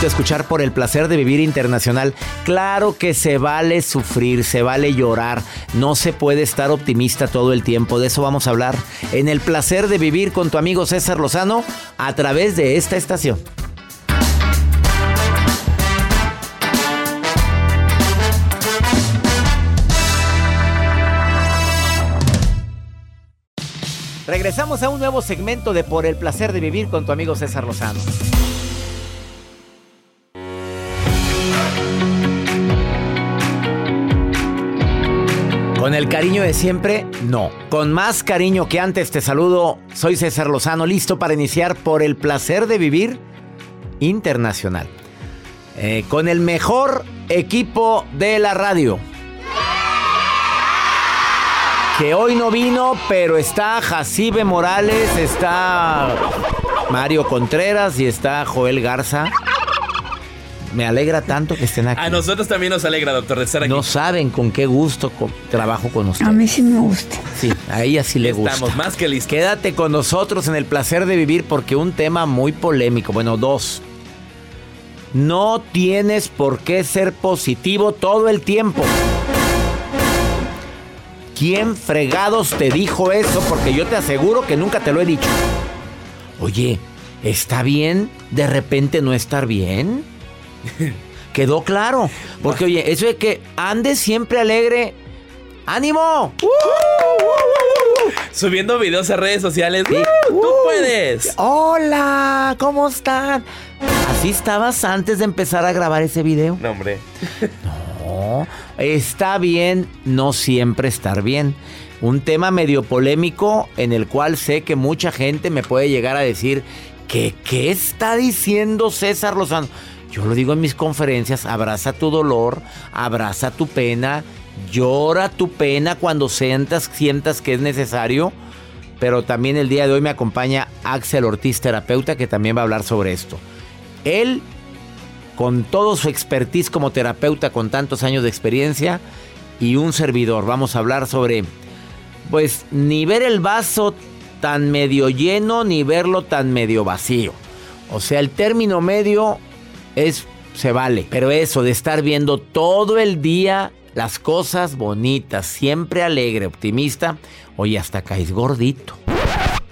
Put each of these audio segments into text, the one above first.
Escuchar por el placer de vivir internacional. Claro que se vale sufrir, se vale llorar. No se puede estar optimista todo el tiempo. De eso vamos a hablar en el placer de vivir con tu amigo César Lozano a través de esta estación. Regresamos a un nuevo segmento de Por el placer de vivir con tu amigo César Lozano. El cariño de siempre, no. Con más cariño que antes te saludo. Soy César Lozano, listo para iniciar por el placer de vivir internacional. Eh, con el mejor equipo de la radio. Que hoy no vino, pero está Jacibe Morales, está Mario Contreras y está Joel Garza. Me alegra tanto que estén aquí. A nosotros también nos alegra, doctor, de estar aquí. No saben con qué gusto co- trabajo con ustedes. A mí sí me gusta. Sí, a ella sí le gusta. Estamos más que listos. Quédate con nosotros en el placer de vivir porque un tema muy polémico. Bueno, dos. No tienes por qué ser positivo todo el tiempo. ¿Quién fregados te dijo eso? Porque yo te aseguro que nunca te lo he dicho. Oye, ¿está bien de repente no estar bien? Quedó claro. Porque, oye, eso de que andes siempre alegre. ¡Ánimo! Subiendo videos a redes sociales. Sí. ¡Uh! ¡Tú puedes! Hola, ¿cómo están? ¿Así estabas antes de empezar a grabar ese video? No, hombre. No, está bien no siempre estar bien. Un tema medio polémico en el cual sé que mucha gente me puede llegar a decir que qué está diciendo César Lozano. Yo lo digo en mis conferencias, abraza tu dolor, abraza tu pena, llora tu pena cuando sientas, sientas que es necesario. Pero también el día de hoy me acompaña Axel Ortiz, terapeuta, que también va a hablar sobre esto. Él con todo su expertise como terapeuta con tantos años de experiencia y un servidor. Vamos a hablar sobre, pues, ni ver el vaso tan medio lleno ni verlo tan medio vacío. O sea, el término medio es, se vale. Pero eso de estar viendo todo el día las cosas bonitas, siempre alegre, optimista, oye, hasta caes gordito.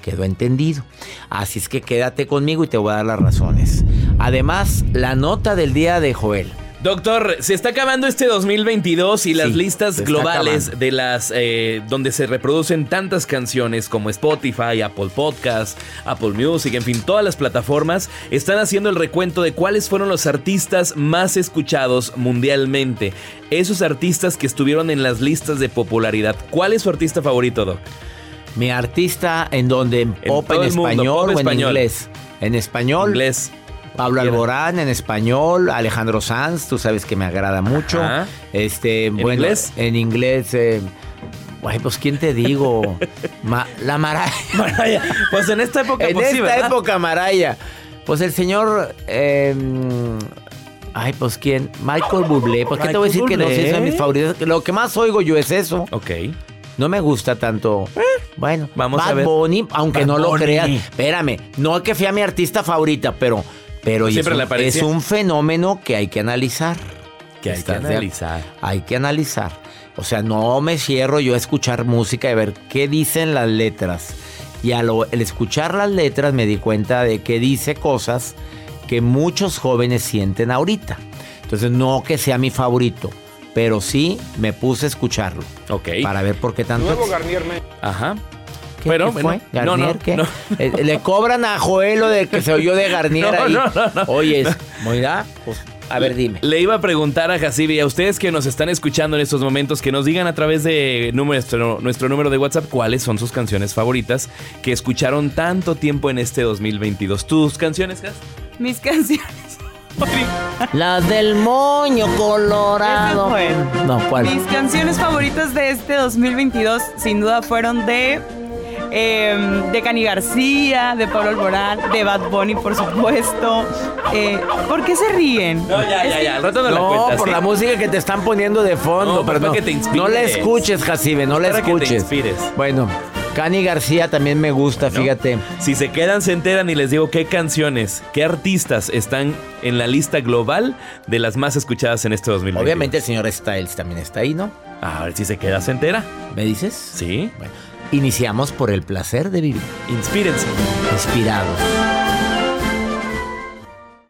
Quedó entendido. Así es que quédate conmigo y te voy a dar las razones. Además, la nota del día de Joel. Doctor, se está acabando este 2022 y las Sí, listas globales acabando. de las eh, donde se reproducen tantas canciones como Spotify, Apple Podcast, Apple Music, en fin, todas las plataformas están haciendo el recuento de cuáles fueron los artistas más escuchados mundialmente. Esos artistas que estuvieron en las listas de popularidad. ¿Cuál es su artista favorito, Doc? Mi artista en donde en pop en mundo, español pop o en español. inglés. En español, Inglés. Pablo. Alborán en español, Alejandro Sanz, tú sabes que me agrada mucho. Ajá. Este, ¿En bueno, inglés? en inglés eh, Ay, pues quién te digo. Ma- la Maraya. Maraya. Pues en esta época, En pues sí, esta ¿verdad? época, Maraya. Pues el señor. eh, ay, pues quién. Michael Bublé. ¿Por qué te voy a decir que no es de mis favoritos? Lo que más oigo yo es eso. Ok. No me gusta tanto. Bueno, vamos Bad a ver. Bunny, aunque Bad no lo creas. Espérame, no es que fui a mi artista favorita, pero, pero es, Siempre un, le aparecía. es un fenómeno que hay que analizar. Que hay que ¿Estás de- analizar. Hay que analizar. O sea, no me cierro yo a escuchar música y ver qué dicen las letras. Y al escuchar las letras me di cuenta de que dice cosas que muchos jóvenes sienten ahorita. Entonces, no que sea mi favorito, pero sí me puse a escucharlo. Ok. Para ver por qué tanto. ex- Ajá. ¿Qué, Pero, qué bueno, fue? no, ¿Garnier no, qué? no. Eh, Le cobran a Joel lo de que se oyó de Garnier No, ahí. no, no, no. Oye, ¿verdad? Pues, a ver, dime. Le iba a preguntar a Jacibi, a ustedes que nos están escuchando en estos momentos, que nos digan a través de nuestro, nuestro número de WhatsApp cuáles son sus canciones favoritas que escucharon tanto tiempo en este 2022. ¿Tus canciones, Jas? Mis canciones. Las del moño colorado. No, ¿cuál? Mis canciones favoritas de este 2022 sin duda fueron de eh, de Cani García, de Pablo Alborán, de Bad Bunny, por supuesto. Eh, ¿Por qué se ríen? No, ya, ya, ya. Al rato me la No, cuentas, por ¿sí? la música que te están poniendo de fondo, No, pero no, que te inspires. no la escuches, Jacibe, no la Para que te escuches. inspires. Bueno, Cani García también me gusta, fíjate. Si se quedan, se enteran y les digo qué canciones, qué artistas están en la lista global de las más escuchadas en este 2022. Obviamente el señor Styles también está ahí, ¿no? A ver si se queda, se entera. ¿Me dices? Sí. Bueno, iniciamos por el placer de vivir. Inspírense. Inspirados.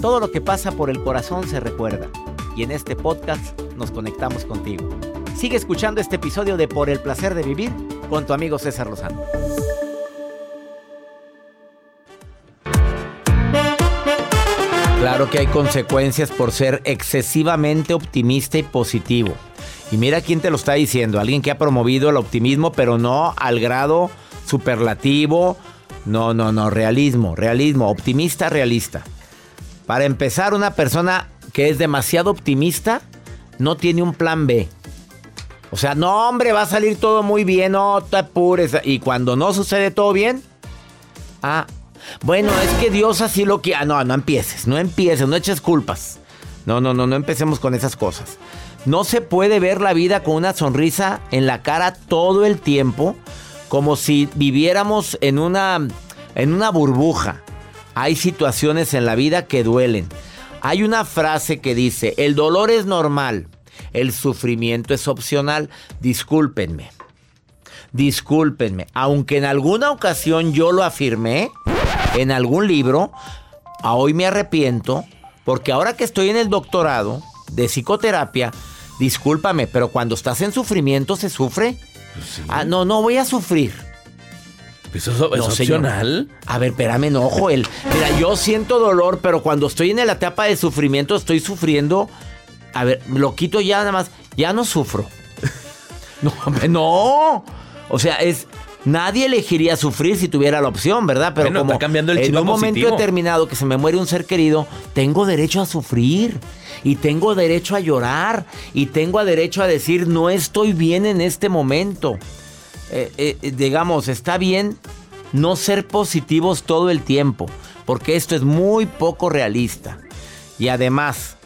Todo lo que pasa por el corazón se recuerda. Y en este podcast nos conectamos contigo. Sigue escuchando este episodio de Por el placer de vivir con tu amigo César Lozano. Claro que hay consecuencias por ser excesivamente optimista y positivo. Y mira quién te lo está diciendo, alguien que ha promovido el optimismo, pero no al grado superlativo. No, no, no, realismo, realismo, optimista, realista. Para empezar, una persona que es demasiado optimista no tiene un plan B. O sea, no, hombre, va a salir todo muy bien, no te apures. Y cuando no sucede todo bien, ah, bueno, es que Dios así lo quiere. Ah, no, no empieces, no empieces, no eches culpas. No, no, no, no empecemos con esas cosas. No se puede ver la vida con una sonrisa en la cara todo el tiempo, como si viviéramos en una, en una burbuja. Hay situaciones en la vida que duelen. Hay una frase que dice, el dolor es normal, el sufrimiento es opcional. Discúlpenme. Discúlpenme. Aunque en alguna ocasión yo lo afirmé, en algún libro, a hoy me arrepiento, porque ahora que estoy en el doctorado de psicoterapia, discúlpame, pero cuando estás en sufrimiento se sufre. Ah, no, no voy a sufrir. ¿Eso es, es No, señor. opcional? A ver, espérame, no, Joel. Mira, yo siento dolor, pero cuando estoy en la etapa de sufrimiento, estoy sufriendo. A ver, lo quito ya nada más. Ya no sufro. No, no. O sea, es. Nadie elegiría sufrir si tuviera la opción, ¿verdad? Pero Bueno, como está cambiando el en un momento positivo. determinado que se me muere un ser querido, tengo derecho a sufrir. Y tengo derecho a llorar. Y tengo derecho a decir, no estoy bien en este momento eh, eh, digamos, está bien no ser positivos todo el tiempo, porque esto es muy poco realista. Y además,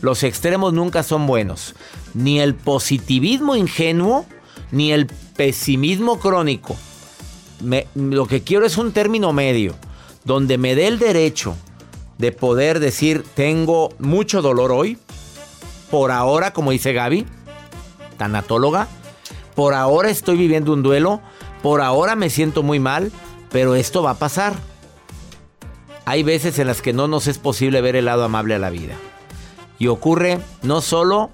los extremos nunca son buenos. Ni el positivismo ingenuo, ni el pesimismo crónico. lo que quiero es un término medio, donde me dé el derecho de poder decir, tengo mucho dolor hoy, por ahora, como dice Gaby, tanatóloga, por ahora estoy viviendo un duelo, por ahora me siento muy mal, pero esto va a pasar. Hay veces en las que no nos es posible ver el lado amable a la vida. Y ocurre no solo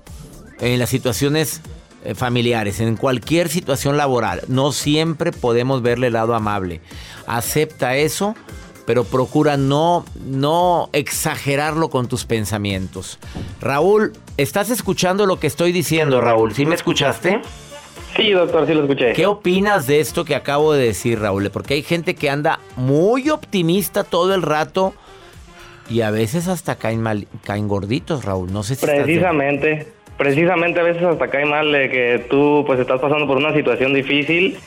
en las situaciones eh, familiares, en cualquier situación laboral. No siempre podemos verle el lado amable. Acepta eso, pero procura no, no exagerarlo con tus pensamientos. Raúl, ¿estás escuchando lo que estoy diciendo, Raúl? ¿Sí me escuchaste? Sí, doctor, sí lo escuché. ¿Qué opinas de esto que acabo de decir, Raúl? Porque hay gente que anda muy optimista todo el rato y a veces hasta caen, mal, caen gorditos, Raúl. No sé si Precisamente, precisamente a veces hasta cae mal de que tú pues estás pasando por una situación difícil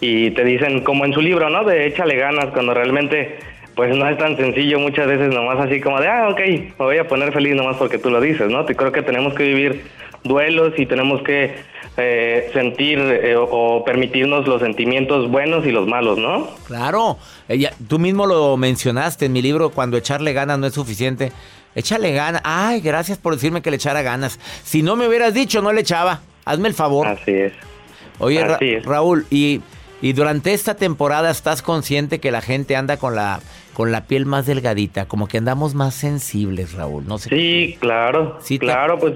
y te dicen, como en su libro, ¿no? De échale ganas, cuando realmente pues no es tan sencillo muchas veces nomás así como de, ah, ok, me voy a poner feliz nomás porque tú lo dices, ¿no? Te creo que tenemos que vivir duelos y tenemos que eh, sentir eh, o permitirnos los sentimientos buenos y los malos, ¿no? Claro, ella, tú mismo lo mencionaste en mi libro, cuando echarle ganas no es suficiente. Échale ganas. Ay, gracias por decirme que le echara ganas. Si no me hubieras dicho, no le echaba. Hazme el favor. Así es. Oye, Raúl, y, y durante esta temporada estás consciente que la gente anda con la con la piel más delgadita, como que andamos más sensibles, Raúl. No sé. Sí, claro. Sí, claro, pues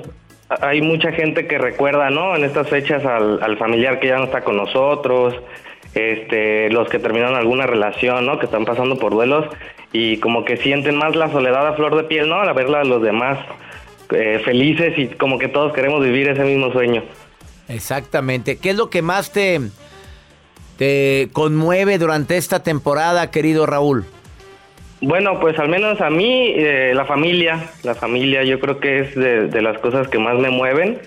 hay mucha gente que recuerda, ¿no? En estas fechas al, familiar que ya no está con nosotros, este, los que terminaron alguna relación, ¿no? Que están pasando por duelos y como que sienten más la soledad a flor de piel, ¿no? Al verla a los demás eh, felices y como que todos queremos vivir ese mismo sueño. Exactamente. ¿Qué es lo que más te, te conmueve durante esta temporada, querido Raúl? Bueno, pues al menos a mí, eh, la familia, la familia yo creo que es de, las cosas que más me mueven,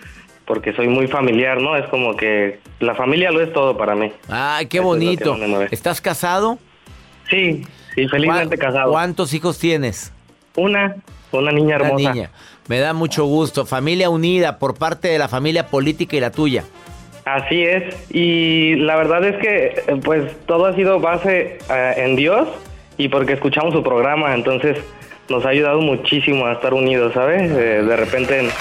porque soy muy familiar, ¿no? Es como que la familia lo es todo para mí. Ay, qué bonito. ¿Estás casado? Sí, sí, felizmente casado. ¿Cuántos hijos tienes? Una, una niña hermosa. niña. Me da mucho gusto. Familia unida por parte de la familia política y la tuya. Así es. Y la verdad es que, pues, todo ha sido base eh, en Dios y porque escuchamos su programa, entonces nos ha ayudado muchísimo a estar unidos, ¿sabes? Eh, de repente en,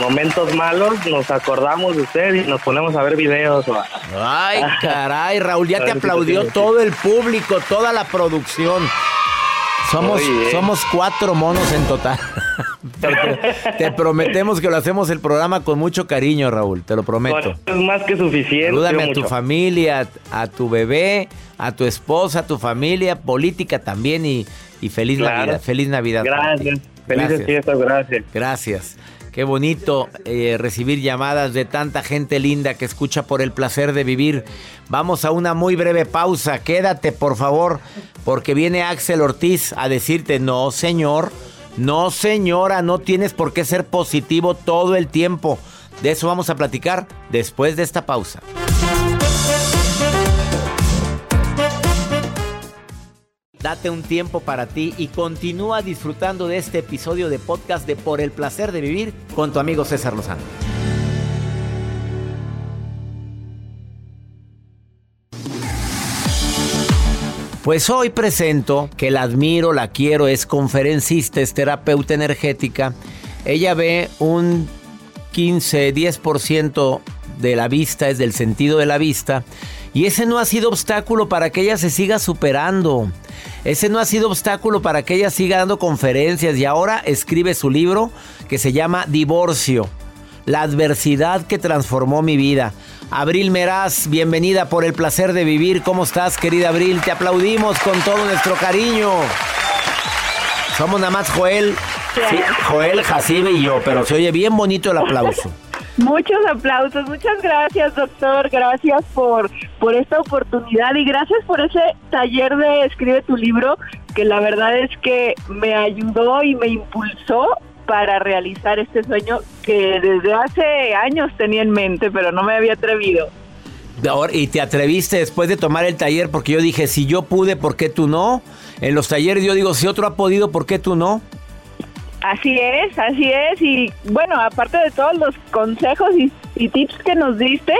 momentos malos nos acordamos de usted y nos ponemos a ver videos. Ay, caray, Raúl, ya te aplaudió todo el público, toda la producción. Somos, somos cuatro monos en total. te, prometemos que lo hacemos el programa con mucho cariño, Raúl, te lo prometo. es más que suficiente. Salúdame a tu familia, a tu bebé, a tu esposa, a tu familia, política también y, feliz Navidad. Feliz Navidad. Gracias. Felices fiestas, gracias. Gracias. Qué bonito eh, recibir llamadas de tanta gente linda que escucha por el placer de vivir. Vamos a una muy breve pausa. Quédate, por favor, porque viene Axel Ortiz a decirte, no, señor, no, señora, no tienes por qué ser positivo todo el tiempo. De eso vamos a platicar después de esta pausa. Date un tiempo para ti y continúa disfrutando de este episodio de podcast de Por el placer de vivir con tu amigo César Lozano. Pues hoy presento que la admiro, la quiero, es conferencista, es terapeuta energética. Ella ve un 15, 10% de la vista, es del sentido de la vista. Y ese no ha sido obstáculo para que ella se siga superando. Ese no ha sido obstáculo para que ella siga dando conferencias y ahora escribe su libro que se llama Divorcio, la adversidad que transformó mi vida. Abril Meraz, bienvenida por el placer de vivir. ¿Cómo estás, querida Abril? Te aplaudimos con todo nuestro cariño. Somos nada más Joel, Joel, Jacibe y yo, pero se oye bien bonito el aplauso. Muchos aplausos, muchas gracias doctor, gracias por, por esta oportunidad y gracias por ese taller de Escribe tu libro, que la verdad es que me ayudó y me impulsó para realizar este sueño que desde hace años tenía en mente, pero no me había atrevido. y te atreviste después de tomar el taller porque yo dije, si yo pude, ¿por qué tú no? En los talleres yo digo, si otro ha podido, ¿por qué tú no? Así es, así es. Y bueno, aparte de todos los consejos y, tips que nos diste,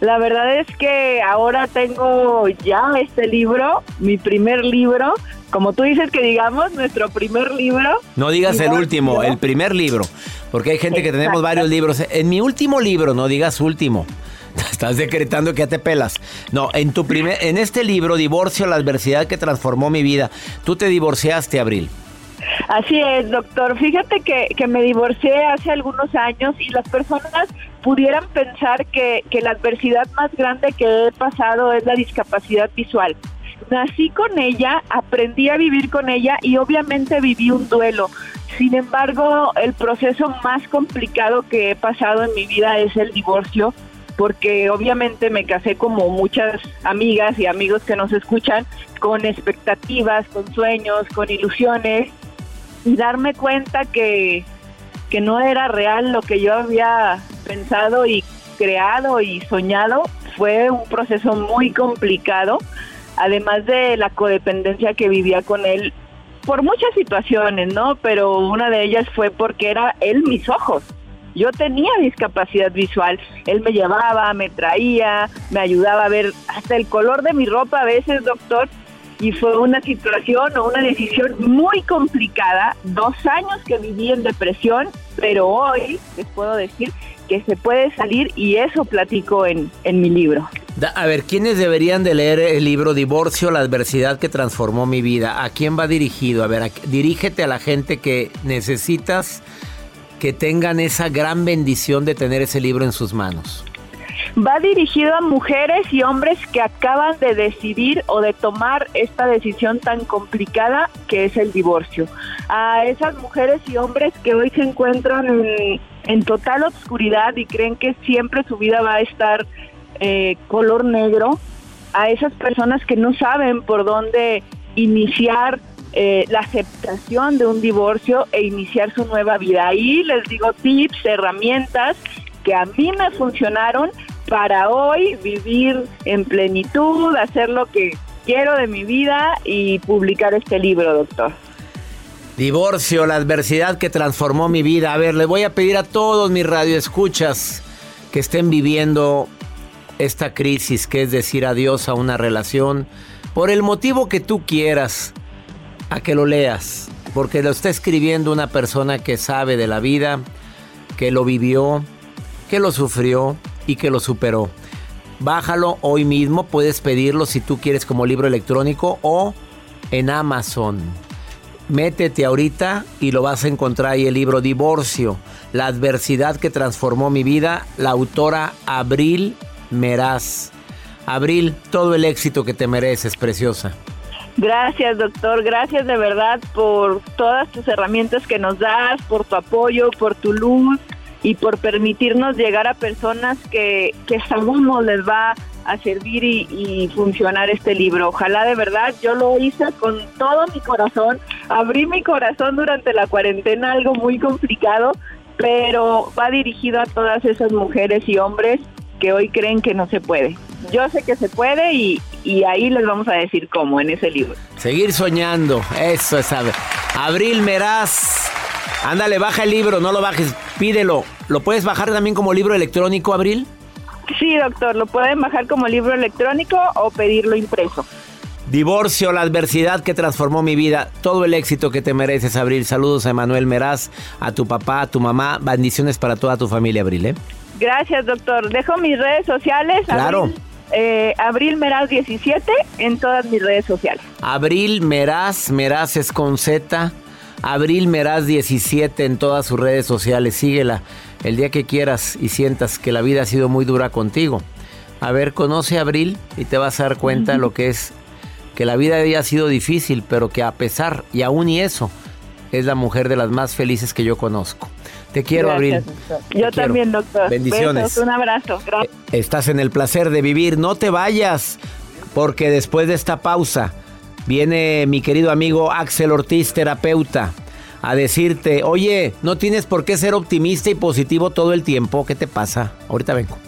La verdad es que ahora tengo ya este libro, mi primer libro, como tú dices que digamos, nuestro primer libro. No digas el último, el primer libro, porque hay gente que tenemos varios libros. En mi último libro, no digas último. Estás decretando que ya te pelas. No, en tu primer, en este libro, Divorcio, la adversidad que transformó mi vida. Tú te divorciaste, Abril. Así es, doctor. Fíjate que, que me divorcié hace algunos años y las personas pudieran pensar que, la adversidad más grande que he pasado es la discapacidad visual. Nací con ella, aprendí a vivir con ella y obviamente viví un duelo. Sin embargo, el proceso más complicado que he pasado en mi vida es el divorcio porque obviamente me casé como muchas amigas y amigos que nos escuchan, con expectativas, con sueños, con ilusiones, y darme cuenta que, que no era real lo que yo había pensado y creado y soñado, fue un proceso muy complicado, además de la codependencia que vivía con él por muchas situaciones, ¿no? Pero una de ellas fue porque era él mis ojos. Yo tenía discapacidad visual, él me llevaba, me traía, me ayudaba a ver hasta el color de mi ropa a veces, doctor, y fue una situación o una decisión muy complicada, dos años que viví en depresión, pero hoy les puedo decir que se puede salir y eso platico en, en mi libro. A ver, ¿quiénes deberían de leer el libro Divorcio, la adversidad que transformó mi vida? ¿A quién va dirigido? A ver, dirígete a la gente que necesitas que tengan esa gran bendición de tener ese libro en sus manos. Va dirigido a mujeres y hombres que acaban de decidir o de tomar esta decisión tan complicada que es el divorcio. A esas mujeres y hombres que hoy se encuentran en, total obscuridad y creen que siempre su vida va a estar eh, color negro. A esas personas que no saben por dónde iniciar eh, la aceptación de un divorcio e iniciar su nueva vida. Ahí les digo tips, herramientas que a mí me funcionaron para hoy vivir en plenitud, hacer lo que quiero de mi vida y publicar este libro, doctor. Divorcio, la adversidad que transformó mi vida. A ver, le voy a pedir a todos mis radioescuchas que estén viviendo esta crisis, que es decir adiós a una relación, por el motivo que tú quieras, a que lo leas, porque lo está escribiendo una persona que sabe de la vida, que lo vivió, que lo sufrió y que lo superó. Bájalo hoy mismo, puedes pedirlo si tú quieres como libro electrónico o en Amazon. Métete ahorita y lo vas a encontrar ahí el libro Divorcio, la adversidad que transformó mi vida, la autora Abril Meraz. Abril, todo el éxito que te mereces, preciosa. Gracias, doctor. Gracias de verdad por todas tus herramientas que nos das, por tu apoyo, por tu luz y por permitirnos llegar a personas que, que sabemos les va a servir y, funcionar este libro. Ojalá de verdad, yo lo hice con todo mi corazón, abrí mi corazón durante la cuarentena, algo muy complicado, pero va dirigido a todas esas mujeres y hombres que hoy creen que no se puede. Yo sé que se puede y, y ahí les vamos a decir cómo en ese libro. Seguir soñando, eso es Abril Meraz Ándale, baja el libro, no lo bajes, pídelo. ¿Lo puedes bajar también como libro electrónico, Abril? Sí, doctor, lo pueden bajar como libro electrónico o pedirlo impreso. Divorcio, la adversidad que transformó mi vida, todo el éxito que te mereces, Abril. Saludos a Emanuel Meraz, a tu papá, a tu mamá. Bendiciones para toda tu familia, Abril. ¿eh? Gracias, doctor. Dejo mis redes sociales. Claro. Abril, eh, Abril Meraz 17 en todas mis redes sociales. Abril Meraz, Meraz es con Z. Abril Meraz 17 en todas sus redes sociales. Síguela el día que quieras y sientas que la vida ha sido muy dura contigo. A ver, conoce a Abril y te vas a dar cuenta lo que es que la vida había sido difícil, pero que a pesar y aún y eso, es la mujer de las más felices que yo conozco. Te quiero, Abril. Yo también, doctor. Bendiciones. un abrazo. Gracias. Estás en el placer de vivir. No te vayas, porque después de esta pausa Viene mi querido amigo Axel Ortiz, terapeuta, a decirte, oye, no tienes por qué ser optimista y positivo todo el tiempo. ¿Qué te pasa? Ahorita vengo.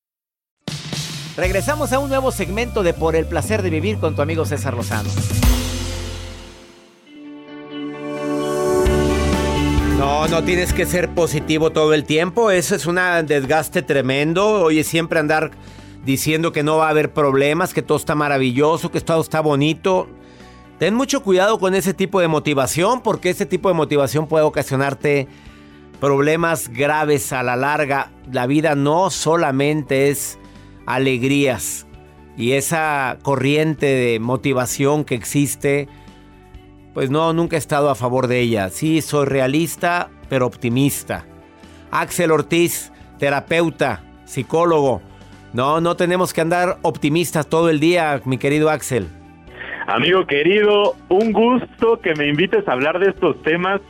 Regresamos a un nuevo segmento de Por el placer de vivir con tu amigo César Lozano. No, no tienes que ser positivo todo el tiempo. Eso es un desgaste tremendo. Oye, siempre andar diciendo que no va a haber problemas, que todo está maravilloso, que todo está bonito. Ten mucho cuidado con ese tipo de motivación, porque ese tipo de motivación puede ocasionarte problemas graves a la larga. La vida no solamente es alegrías y esa corriente de motivación que existe pues no, nunca he estado a favor de ella. Sí, soy realista, pero optimista. Axel Ortiz, terapeuta, psicólogo. No, no tenemos que andar optimistas todo el día, mi querido Axel. Amigo querido, un gusto que me invites a hablar de estos temas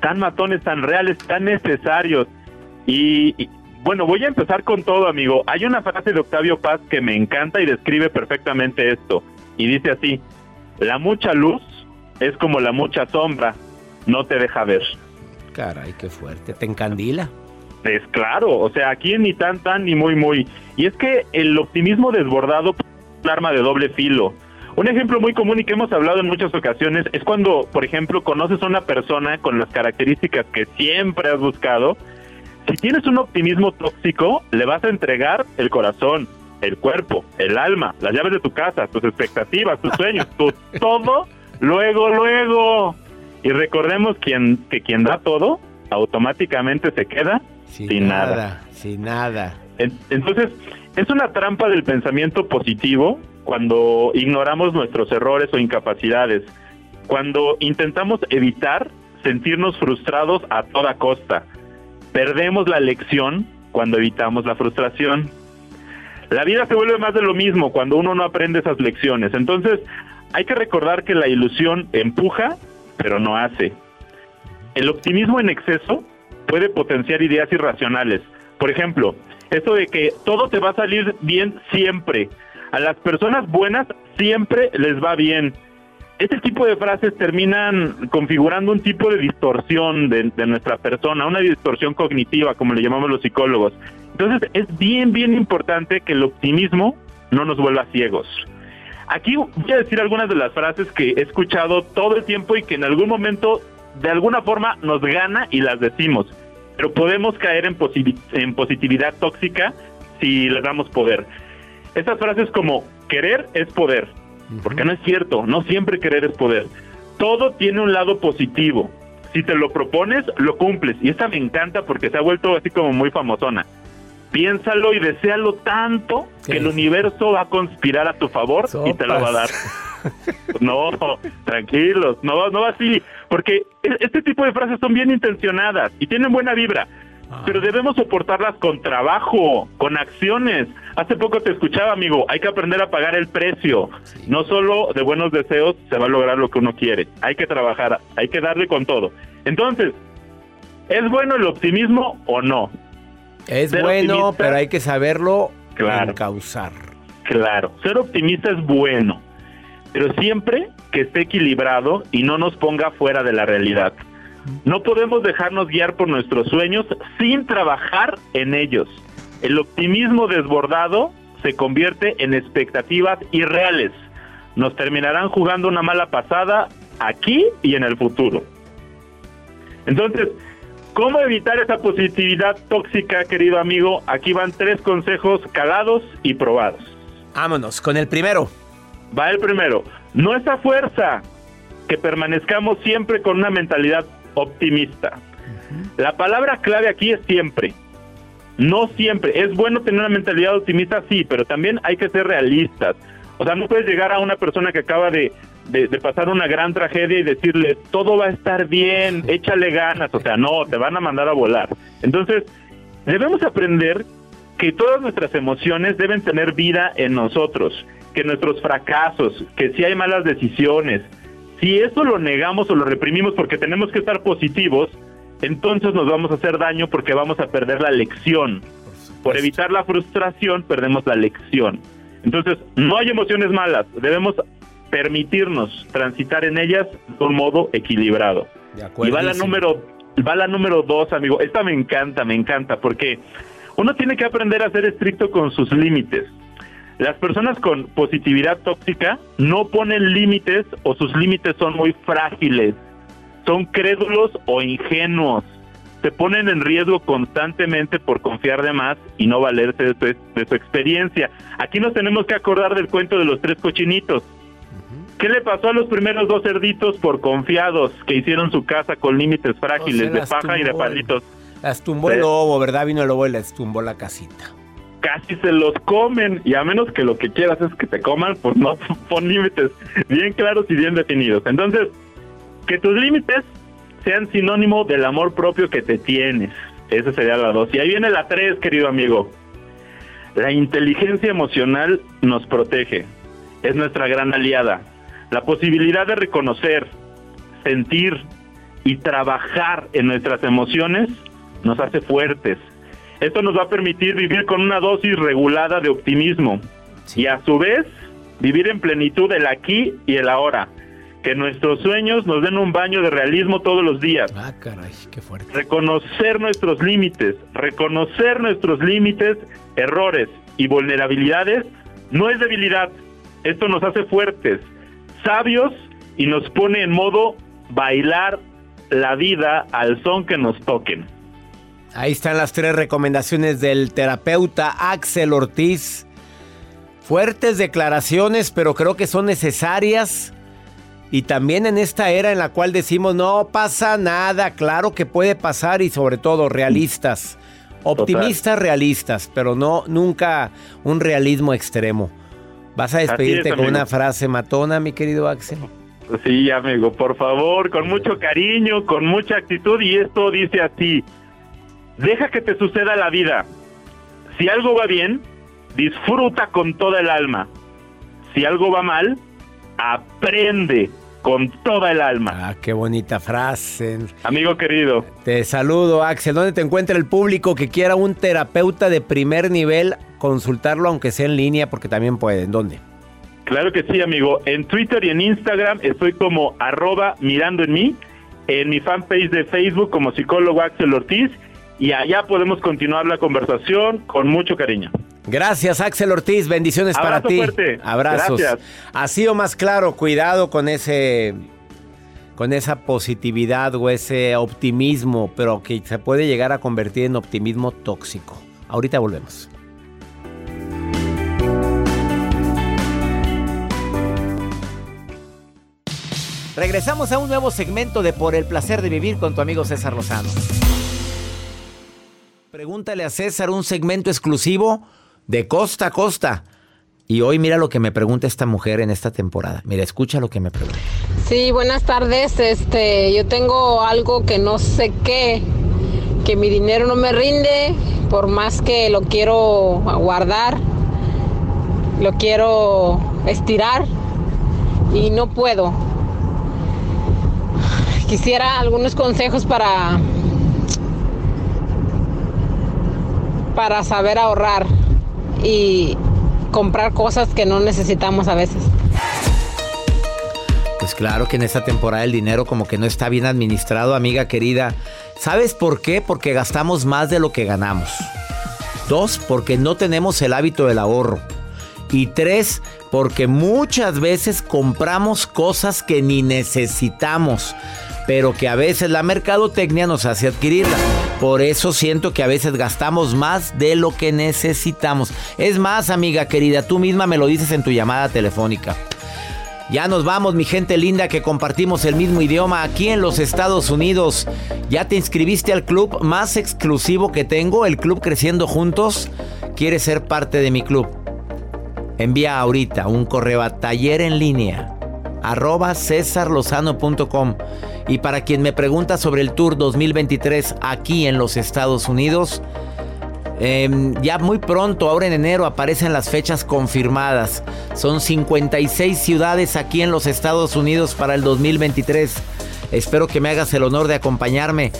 tan matones, tan reales, tan necesarios. Y, y, bueno, voy a empezar con todo, amigo. Hay una frase de Octavio Paz que me encanta y describe perfectamente esto. Y dice así, la mucha luz es como la mucha sombra, no te deja ver. Caray, qué fuerte, te encandila. Es claro, o sea, aquí ni tan tan ni muy muy. Y es que el optimismo desbordado es un arma de doble filo. Un ejemplo muy común y que hemos hablado en muchas ocasiones es cuando, por ejemplo, conoces a una persona con las características que siempre has buscado. Si tienes un optimismo tóxico, le vas a entregar el corazón, el cuerpo, el alma, las llaves de tu casa, tus expectativas, tus sueños, tu todo luego, luego. Y recordemos quien, que quien da todo, automáticamente se queda sin, sin nada, nada. Sin nada. Entonces, es una trampa del pensamiento positivo cuando ignoramos nuestros errores o incapacidades, cuando intentamos evitar sentirnos frustrados a toda costa. Perdemos la lección cuando evitamos la frustración. La vida se vuelve más de lo mismo cuando uno no aprende esas lecciones. Entonces, hay que recordar que la ilusión empuja, pero no hace. El optimismo en exceso puede potenciar ideas irracionales. Por ejemplo, eso de que todo te va a salir bien siempre. A las personas buenas siempre les va bien. Este tipo de frases terminan configurando un tipo de distorsión de, nuestra persona, una distorsión cognitiva, como le llamamos los psicólogos. Entonces es bien, bien importante que el optimismo no nos vuelva ciegos. Aquí voy a decir algunas de las frases que he escuchado todo el tiempo y que en algún momento de alguna forma nos gana y las decimos, pero podemos caer en, posit en positividad tóxica si le damos poder. Estas frases como querer es poder, porque no es cierto, no siempre querer es poder. Todo tiene un lado positivo. Si te lo propones, lo cumples. Y esta me encanta porque se ha vuelto así como muy famosona piénsalo y deséalo tanto que el universo va a conspirar a tu favor Sopas. y te lo va a dar. no, tranquilos, no, no así, porque este tipo de frases son bien intencionadas y tienen buena vibra, pero debemos soportarlas con trabajo, con acciones. Hace poco te escuchaba, amigo, hay que aprender a pagar el precio. Sí. No solo de buenos deseos se va a lograr lo que uno quiere, hay que trabajar, hay que darle con todo. Entonces, ¿es bueno el optimismo o no? Es ser bueno, pero hay que saberlo claro, causar. Claro, ser optimista es bueno, pero siempre que esté equilibrado y no nos ponga fuera de la realidad. No podemos dejarnos guiar por nuestros sueños sin trabajar en ellos. El optimismo desbordado se convierte en expectativas irreales. Nos terminarán jugando una mala pasada aquí y en el futuro. Entonces, ¿Cómo evitar esa positividad tóxica, querido amigo? Aquí van tres consejos calados y probados. Vámonos con el primero. Va el primero. No es a fuerza que permanezcamos siempre con una mentalidad optimista. La palabra clave aquí es siempre. No siempre. Es bueno tener una mentalidad optimista, sí, pero también hay que ser realistas. O sea, no puedes llegar a una persona que acaba de, de, de pasar una gran tragedia y decirle, todo va a estar bien, échale ganas. O sea, no, te van a mandar a volar. Entonces, debemos aprender que todas nuestras emociones deben tener vida en nosotros, que nuestros fracasos, que si hay malas decisiones, si eso lo negamos o lo reprimimos porque tenemos que estar positivos, entonces nos vamos a hacer daño porque vamos a perder la lección. Por evitar la frustración, perdemos la lección. Entonces, no hay emociones malas, debemos permitirnos transitar en ellas de un modo equilibrado. Y va la número, va la número dos, amigo. Esta me encanta, me encanta, porque uno tiene que aprender a ser estricto con sus límites. Las personas con positividad tóxica no ponen límites o sus límites son muy frágiles, son crédulos o ingenuos, se ponen en riesgo constantemente por confiar de más y no valerse de su, de su experiencia. Aquí nos tenemos que acordar del cuento de los tres cochinitos. ¿Qué le pasó a los primeros dos cerditos por confiados que hicieron su casa con límites frágiles de las paja y de palitos? Las tumbó el lobo, ¿verdad? Vino el lobo y les tumbó la casita. Casi se los comen y a menos que lo que quieras es que te coman, pues no pon límites bien claros y bien definidos. Entonces, que tus límites sean sinónimo del amor propio que te tienes. Esa sería la dos. Y ahí viene la tres, querido amigo. La inteligencia emocional nos protege. Es nuestra gran aliada. La posibilidad de reconocer, sentir y trabajar en nuestras emociones nos hace fuertes. Esto nos va a permitir vivir con una dosis regulada de optimismo y a su vez vivir en plenitud el aquí y el ahora. Que nuestros sueños nos den un baño de realismo todos los días. Ah, caray, qué fuerte. Reconocer nuestros límites, reconocer nuestros límites, errores y vulnerabilidades no es debilidad. Esto nos hace fuertes, sabios y nos pone en modo bailar la vida al son que nos toquen. Ahí están las tres recomendaciones del terapeuta Axel Ortiz. Fuertes declaraciones, pero creo que son necesarias. Y también en esta era en la cual decimos no pasa nada, claro que puede pasar y sobre todo realistas. Optimistas realistas, pero no nunca un realismo extremo. ¿Vas a es, despedirte con amigo. una frase matona, mi querido Axel? Sí, amigo, por favor, con mucho cariño, con mucha actitud y esto dice así, deja que te suceda la vida. Si algo va bien, disfruta con toda el alma. Si algo va mal, aprende con toda el alma. Ah, qué bonita frase. Amigo querido, Te saludo, Axel. ¿Dónde te encuentra el público que quiera un terapeuta de primer nivel? Consultarlo, aunque sea en línea, porque también pueden. ¿Dónde? claro que sí, amigo. En Twitter y en Instagram estoy como arroba mirando en mí, en mi fanpage de Facebook como psicólogo Axel Ortiz y allá podemos continuar la conversación con mucho cariño. Gracias, Axel Ortiz. Bendiciones para ti. fuerte. Abrazos. Gracias. Así o más claro, cuidado con ese. Con esa positividad o ese optimismo, pero que se puede llegar a convertir en optimismo tóxico. Ahorita volvemos. Regresamos a un nuevo segmento de Por el placer de vivir con tu amigo César Lozano. Pregúntale a César un segmento exclusivo de costa a costa. Y hoy mira lo que me pregunta esta mujer en esta temporada. Mira, escucha lo que me pregunta. Sí, buenas tardes. Este, yo tengo algo que no sé qué, que mi dinero no me rinde, por más que lo quiero guardar, lo quiero estirar y no puedo. Quisiera algunos consejos para para saber ahorrar y comprar cosas que no necesitamos a veces. Pues claro que en esta temporada el dinero como que no está bien administrado, amiga querida. ¿Sabes por qué? Porque gastamos más de lo que ganamos. Dos, porque no tenemos el hábito del ahorro. Y tres, porque muchas veces compramos cosas que ni necesitamos. Pero que a veces la mercadotecnia nos hace adquirirla. Por eso siento que a veces gastamos más de lo que necesitamos. Es más, amiga querida, tú misma me lo dices en tu llamada telefónica. Ya nos vamos, mi gente linda, que compartimos el mismo idioma aquí en los Estados Unidos. ¿Ya te inscribiste al club más exclusivo que tengo, el Club Creciendo Juntos? ¿Quieres ser parte de mi club? Envía ahorita un correo a taller en línea arroba cesarlozano.com. Y para quien me pregunta sobre el Tour 2023 aquí en los Estados Unidos, em, ya muy pronto, ahora en enero, aparecen las fechas confirmadas. Son 56 ciudades aquí en los Estados Unidos para el 2023. Espero que me hagas el honor de acompañarme.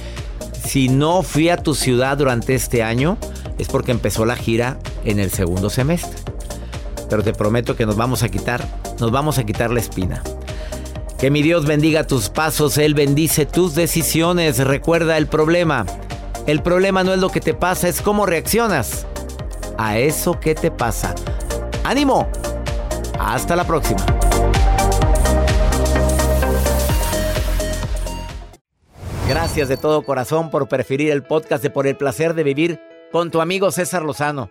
Si no fui a tu ciudad durante este año, es porque empezó la gira en el segundo semestre. Pero te prometo que nos vamos a quitar, nos vamos a quitar la espina. Que mi Dios bendiga tus pasos, Él bendice tus decisiones. Recuerda el problema. El problema no es lo que te pasa, es cómo reaccionas a eso que te pasa. ¡Ánimo! Hasta la próxima. Gracias de todo corazón por preferir el podcast de Por el placer de vivir con tu amigo César Lozano.